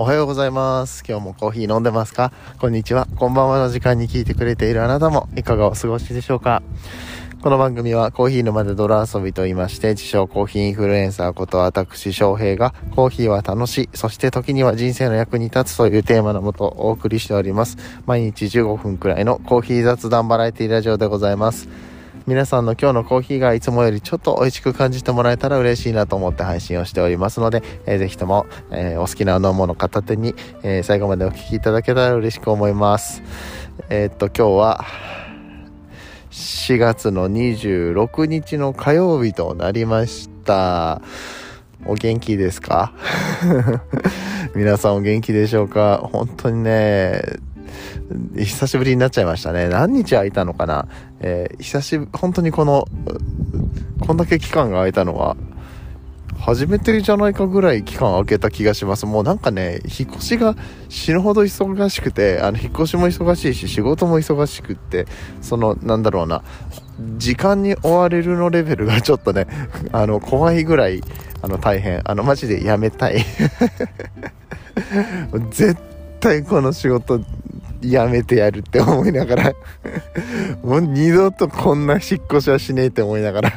おはようございます。今日もコーヒー飲んでますか？こんにちは。こんばんはの時間に聞いてくれているあなたもいかがお過ごしでしょうか？この番組はコーヒー沼で泥遊びと言いまして、自称コーヒーインフルエンサーこと私翔平がコーヒーは楽しい、そして時には人生の役に立つというテーマのもとお送りしております。毎日15分くらいのコーヒー雑談バラエティラジオでございます。皆さんの今日のコーヒーがいつもよりちょっと美味しく感じてもらえたら嬉しいなと思って配信をしておりますので、えーぜひとも、えーお好きな飲み物片手に、えー最後までお聞きいただけたら嬉しく思います。えーっと、今日は4月の26日の火曜日となりました。お元気ですか？皆さんお元気でしょうか？本当にね、久しぶりになっちゃいましたね。何日空いたのかな？えー久しぶ本当にこの、こんだけ期間が空いたのは、初めてじゃないかぐらい期間空けた気がします。もうなんかね、引っ越しが死ぬほど忙しくて、あの、引っ越しも忙しいし、仕事も忙しくって、その、なんだろうな、時間に追われるのレベルがちょっとね、あの、怖いぐらい、あの、大変。あの、マジでやめたい。絶対この仕事やめてやるって思いながら。もう二度とこんな引っ越しはしねえって思いながら。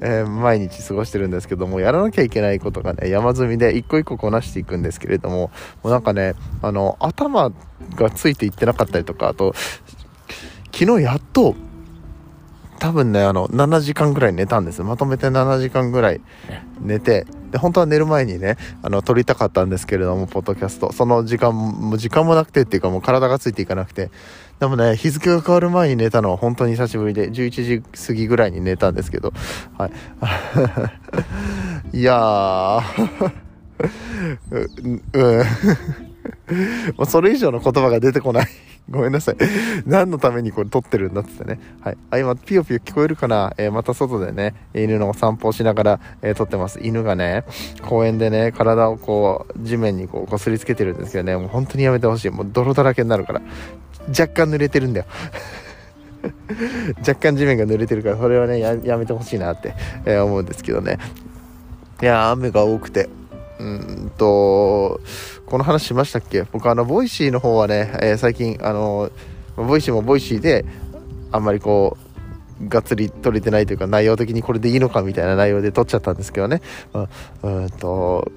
え毎日過ごしてるんですけどもやらなきゃいけないことがね山積みで一個一個こなしていくんですけれどももうなんかねあの頭がついていってなかったりとかあと昨日やっと多分ねあの7時間ぐらい寝たんですまとめて7時間ぐらい寝てで本当は寝る前にねあの撮りたかったんですけれどもポッドキャスト。その時間も時間もなくてっていうかもう体がついていかなくて。でもね日付が変わる前に寝たのは本当に久しぶりで11時過ぎぐらいに寝たんですけど。はい。いやー。ううん。それ以上の言葉が出てこない。ごめんなさい。何のためにこれ撮ってるんだっつってね。はい。あ、今、ピヨピヨ聞こえるかな？えーまた外でね、犬のお散歩をしながら、えー撮ってます。犬がね、公園でね、体をこう、地面にこう、こすりつけてるんですけどね、もう本当にやめてほしい。もう泥だらけになるから。若干濡れてるんだよ。若干地面が濡れてるから、それはね、やめてほしいなって、えー思うんですけどね。いや、雨が多くて。うーんと、この話しましたっけ？僕あの、 Voicy の方はね、えー最近、あの、 Voicy も Voicy で、あんまりこう、がっつり撮れてないというか、内容的にこれでいいのかみたいな内容で撮っちゃったんですけどね。まあうんと、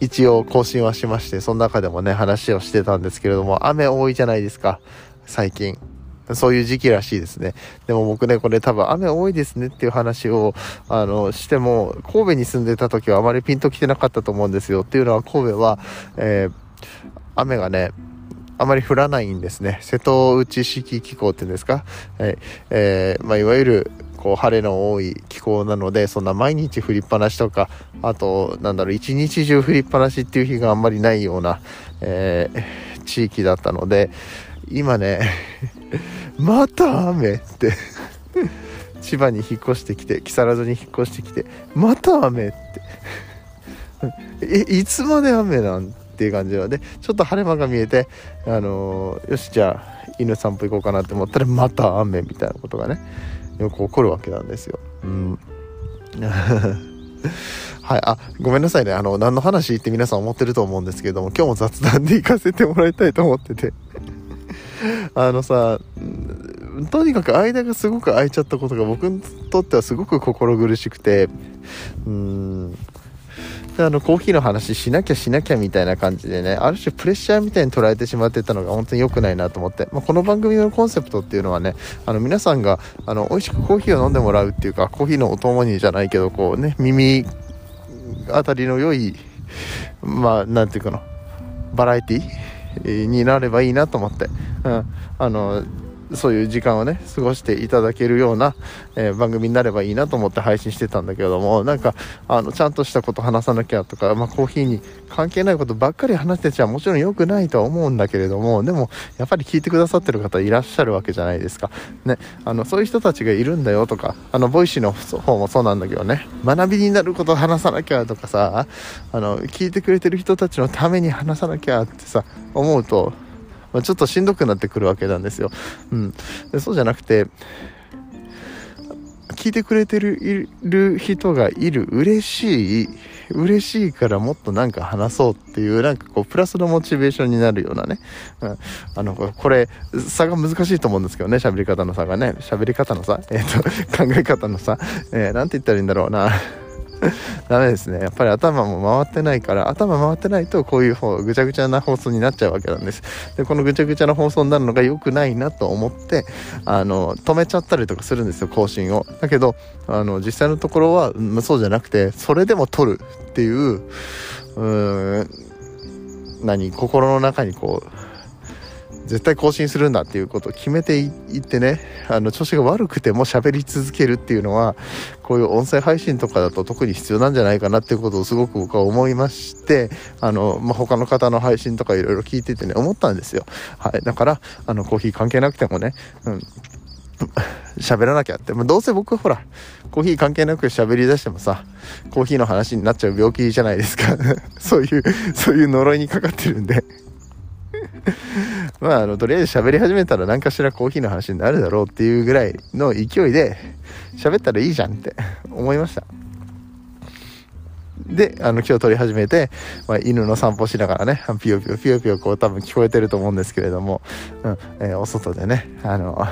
一応更新はしまして、その中でもね、話をしてたんですけれども、雨多いじゃないですか、最近。そういう時期らしいですね。でも僕ね、これ多分雨多いですねっていう話を、あの、しても、神戸に住んでた時はあまりピンと来てなかったと思うんですよ。っていうのは神戸は、えー雨がね、あまり降らないんですね。瀬戸内式気候っていうんですか？はい。えーまあ、いわゆる、こう、晴れの多い気候なので、そんな毎日降りっぱなしとか、あと、なんだろう、一日中降りっぱなしっていう日があんまりないような、えー地域だったので、今ね、また雨って。千葉に引っ越してきて木更津に引っ越してきてまた雨って。えいつまで雨なんっていう感じなのでちょっと晴れ間が見えてあのーよしじゃあ犬散歩行こうかなって思ったらまた雨みたいなことがねよく起こるわけなんですよ。うん。はい、あごめんなさいね。あの何の話って皆さん思ってると思うんですけれども今日も雑談で行かせてもらいたいと思ってて。あのさとにかく間がすごく空いちゃったことが僕にとってはすごく心苦しくてうーん。であのコーヒーの話しなきゃしなきゃみたいな感じでねある種プレッシャーみたいに捉えてしまってたのが本当に良くないなと思って、まあ、この番組のコンセプトっていうのはねあの皆さんがあの美味しくコーヒーを飲んでもらうっていうかコーヒーのお供にじゃないけどこうね耳当たりの良いまあなんていうかなバラエティーになればいいなと思って、うん、あのそういう時間をね過ごしていただけるような、えー番組になればいいなと思って配信してたんだけどもなんかあのちゃんとしたこと話さなきゃとか、まあ、コーヒーに関係ないことばっかり話してちゃもちろん良くないとは思うんだけれどもでもやっぱり聞いてくださってる方いらっしゃるわけじゃないですか、ね、あのそういう人たちがいるんだよとかあの Voicy の方もそうなんだけどね学びになること話さなきゃとかさあの聞いてくれてる人たちのために話さなきゃってさ思うとまあちょっとしんどくなってくるわけなんですよ。うん、でそうじゃなくて聞いてくれてるいる人がいる嬉しい嬉しいからもっとなんか話そうっていうなんかこうプラスのモチベーションになるようなね、うん、あのこれ差が難しいと思うんですけどね喋り方の差がね。喋り方の差。えっ、ー、と考え方の差、えー、て言ったらいいんだろうな。ダメですね。やっぱり頭も回ってないから、頭回ってないとこういう方、ぐちゃぐちゃな放送になっちゃうわけなんです。で、このぐちゃぐちゃな放送になるのが良くないなと思って、あの、止めちゃったりとかするんですよ、更新を。だけど、あの、実際のところは、まそうじゃなくて、それでも撮るっていう、うーん、何、心の中にこう、絶対更新するんだっていうことを決めていってねあの調子が悪くても喋り続けるっていうのはこういう音声配信とかだと特に必要なんじゃないかなっていうことをすごく僕は思いましてあの、まあ、他の方の配信とかいろいろ聞いててね思ったんですよ、はい、だからあのコーヒー関係なくてもね、うん喋らなきゃって。まあ、どうせ僕ほら、コーヒー関係なく喋り出してもさ、コーヒーの話になっちゃう病気じゃないですか。そういう、そういう呪いにかかってるんでまあ、あの、とりあえず喋り始めたら何かしらコーヒーの話になるだろうっていうぐらいの勢いで喋ったらいいじゃんって 思いました。で、あの、今日撮り始めて、まあ、犬の散歩しながらね、ピヨピヨピヨピヨこう多分聞こえてると思うんですけれども、うん、えー、お外でね、あの、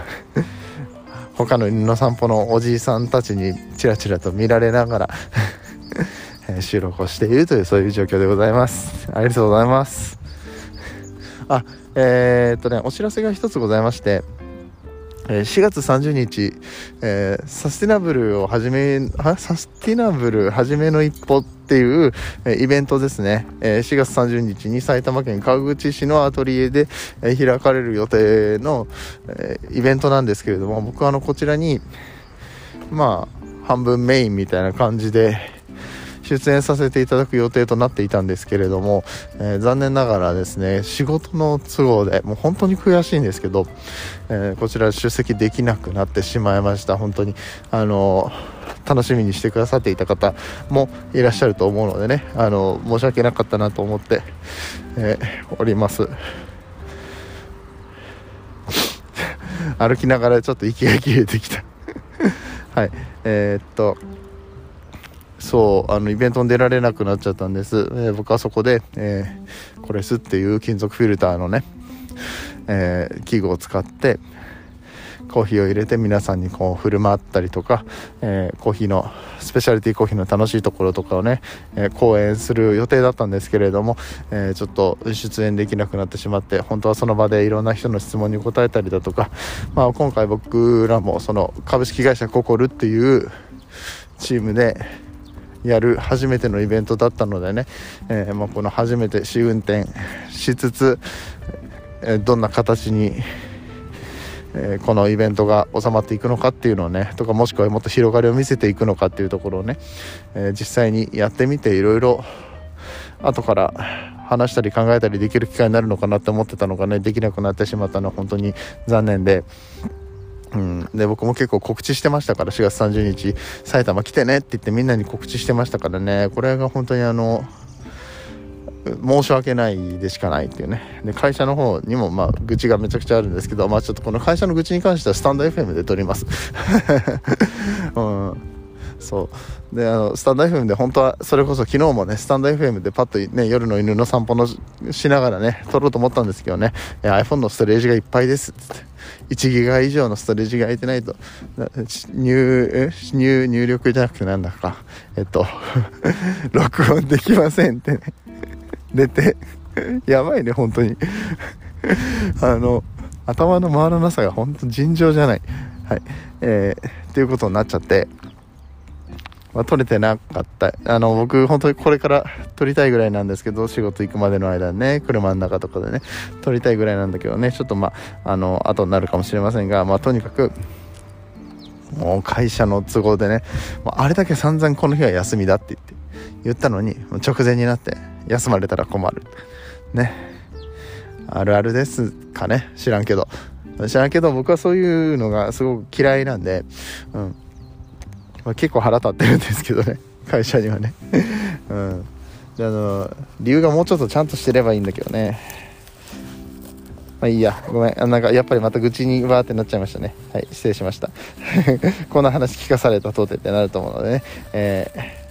他の犬の散歩のおじいさんたちにチラチラと見られながら 収録をしているというそういう状況でございます。ありがとうございます。あ、えー、っとね、お知らせが一つございまして、4月30日、えー、サスティナブルを始め、サスティナブル始めの一歩っていう、え、イベントですね、え、4月30日に埼玉県川口市のアトリエで、え、開かれる予定の、えイベントなんですけれども、僕はあの、こちらに、まあ、半分メインみたいな感じで、出演させていただく予定となっていたんですけれども、えー、残念ながらですね仕事の都合でもう本当に悔しいんですけど、えー、こちら出席できなくなってしまいました。本当にあの楽しみにしてくださっていた方もいらっしゃると思うのでねあの申し訳なかったなと思って、えー、おります。歩きながらちょっと息が切れてきた。はい。えー、っとそうあのイベントに出られなくなっちゃったんです、えー、僕はそこで、えー、コレスっていう金属フィルターのね、えー、器具を使ってコーヒーを入れて皆さんにこう振る舞ったりとか、えー、コーヒーのスペシャリティコーヒーの楽しいところとかをね、えー、講演する予定だったんですけれども、えー、ちょっと出演できなくなってしまって本当はその場でいろんな人の質問に答えたりだとか、まあ、今回僕らもその株式会社ココルっていうチームでやる初めてのイベントだったのでね、えー、まあ、この初めて試運転しつつ、えどんな形に、えこのイベントが収まっていくのかっていうのをねとかもしくはもっと広がりを見せていくのかっていうところをね、え実際にやってみていろいろ後から話したり考えたりできる機会になるのかなって思ってたのがねできなくなってしまったのは本当に残念で。で僕も結構告知してましたから4月30日埼玉来てねって言ってみんなに告知してましたからね。これが本当にあの申し訳ないでしかないっていうね。で会社の方にもまあ愚痴がめちゃくちゃあるんですけどまあちょっとこの会社の愚痴に関してはスタンド FM で撮ります、うん。そう。であのスタンド FM で本当はそれこそ昨日もねスタンド FM でパッとね夜の犬の散歩のしながらね撮ろうと思ったんですけどね。iPhone のストレージがいっぱいです。っつって。1ギガ以上のストレージが空いてないと。入入入力じゃなくてなんだか。えっと 録音できませんってね。出て。やばいね本当に。あの頭の回らなさが本当尋常じゃない。はい。えー、っていうことになっちゃって。まあ、撮れてなかった。あの、僕、本当にこれから撮りたいぐらいなんですけど、仕事行くまでの間ね、車の中とかでね、撮りたいぐらいなんだけどね、ちょっとまあ、あの、後になるかもしれませんが、まあ、とにかく、もう会社の都合でね、もうあれだけ散々この日は休みだって言って、言ったのに、直前になって、休まれたら困る。ね。あるあるですかね。知らんけど。知らんけど、僕はそういうのがすごく嫌いなんで、うん。まあ、結構腹立ってるんですけどね。会社にはね。うん。あの理由がもうちょっとちゃんとしてればいいんだけどね。まあいいや。ごめん。なんかやっぱりまた愚痴にわーってなっちゃいましたね。はい。失礼しました。こんな話聞かされたとてってなると思うのでね。えー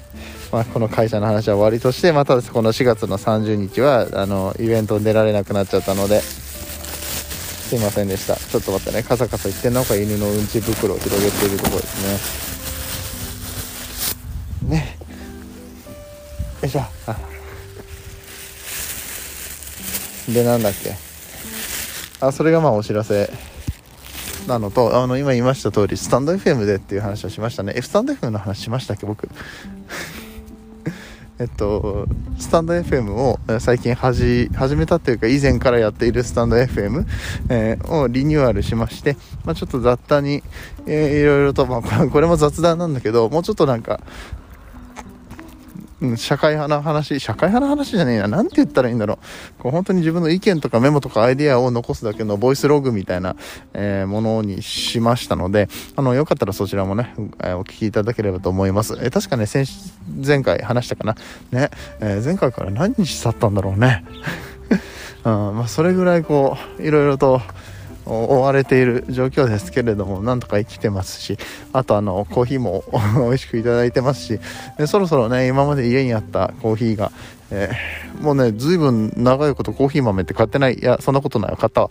まあ、この会社の話は終わりとしてまたこの4月の30日はあのイベントに出られなくなっちゃったので。すいませんでした。ちょっと待ってね。カサカサ言ってんのか犬のうんち袋を広げているところですね。ね。よいしょ。でなんだっけ？あそれがまあお知らせ。なのとあの今言いました通りスタンド FM でっていう話をしましたね。F スタンド FM の話しましたっけ？僕。えっと、スタンド FM を最近始めたというか以前からやっているスタンド FM、えー、をリニューアルしまして、まあ、ちょっと雑多に、えー、いろいろと、まあ、これも雑談なんだけどもうちょっとなんかうん、社会派な話、社会派な話じゃねえな。なんて言ったらいいんだろう。こう本当に自分の意見とかメモとかアイデアを残すだけのボイスログみたいな、えー、ものにしましたので、あの、よかったらそちらもね、えー、お聞きいただければと思います。えー、確かね、先前回話したかな。ね、え前回から何日経ったんだろうね。うん、まあ、それぐらいこう、いろいろと、追われている状況ですけれどもなんとか生きてますしあとあのコーヒーも 美味しくいただいてますしでそろそろね今まで家にあったコーヒーが、えー、もうねずいぶん長いことコーヒー豆って買ってない。いやそんなことない買ったわ。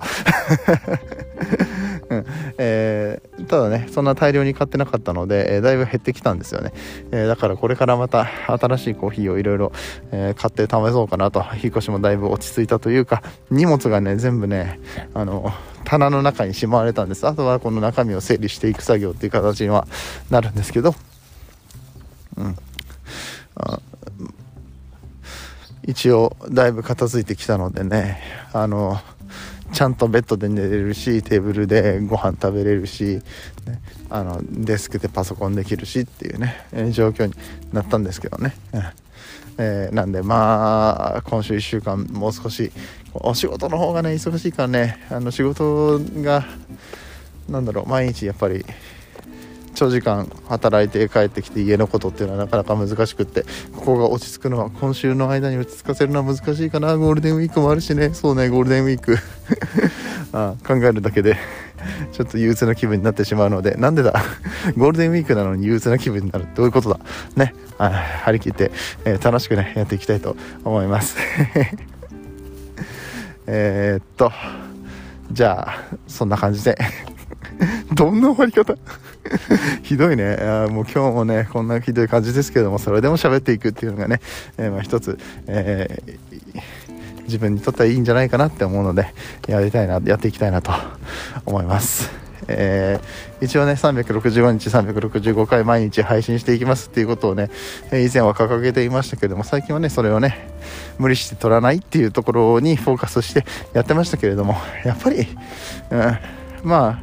えー、ただねそんな大量に買ってなかったので、えー、だいぶ減ってきたんですよね、えー、だからこれからまた新しいコーヒーをいろいろ買って試そうかなと。引っ越しもだいぶ落ち着いたというか荷物がね全部ねあの棚の中にしまわれたんです。あとはこの中身を整理していく作業っていう形にはなるんですけど。うん。一応だいぶ片付いてきたのでねあのちゃんとベッドで寝れるしテーブルでご飯食べれるし、ね、あのデスクでパソコンできるしっていうね、状況になったんですけどね、えー、なんでまあ今週1週間もう少しお仕事の方がね忙しいからねあの仕事がなんだろう毎日やっぱり長時間働いて帰ってきて家のことっていうのはなかなか難しくってここが落ち着くのは今週の間に落ち着かせるのは難しいかな。ゴールデンウィークもあるしね。そうねゴールデンウィーク。あ考えるだけでちょっと憂鬱な気分になってしまうので。なんでだ？ゴールデンウィークなのに憂鬱な気分になるどういうことだ？ね。張り切って、えー、楽しくねやっていきたいと思います。えっとじゃあそんな感じで。どんな終わり方？ひどいねあもう今日もねこんなひどい感じですけどもそれでも喋っていくっていうのがね、えー、まあ、一つ、えー、自分にとってはいいんじゃないかなって思うのでやりたいなやっていきたいなと思います。えー、一応ね365日365回毎日配信していきますっていうことをね、え以前は掲げていましたけども最近はねそれをね無理して取らないっていうところにフォーカスしてやってましたけれどもやっぱり、うん、まあ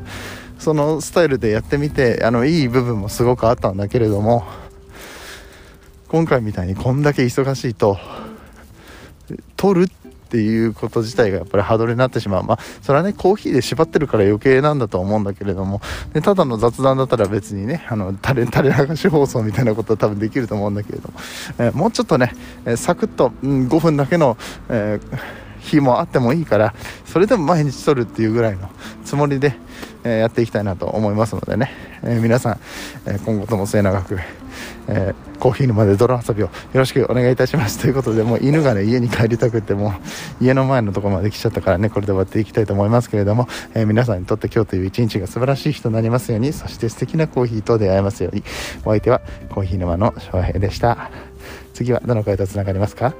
そのスタイルでやってみてあのいい部分もすごくあったんだけれども今回みたいにこんだけ忙しいと取るっていうこと自体がやっぱりハードルになってしまう。まあそれはねコーヒーで縛ってるから余計なんだと思うんだけれどもでただの雑談だったら別にねあの垂れ垂れ流し放送みたいなことは多分できると思うんだけれども、えー、もうちょっとね、えー、サクッと、うん、5分だけの、えー日もあってもいいからそれでも毎日撮るっていうぐらいのつもりで、え、やっていきたいなと思いますのでね、え、皆さん、え、今後とも末永く、えコーヒー沼で泥遊びをよろしくお願いいたします。ということでもう犬がね家に帰りたくても家の前のところまで来ちゃったからねこれで終わっていきたいと思いますけれども、え皆さんにとって今日という一日が素晴らしい日となりますようにそして素敵なコーヒーと出会えますように。お相手はコーヒー沼の翔平でした。次はどの回とつながりますか？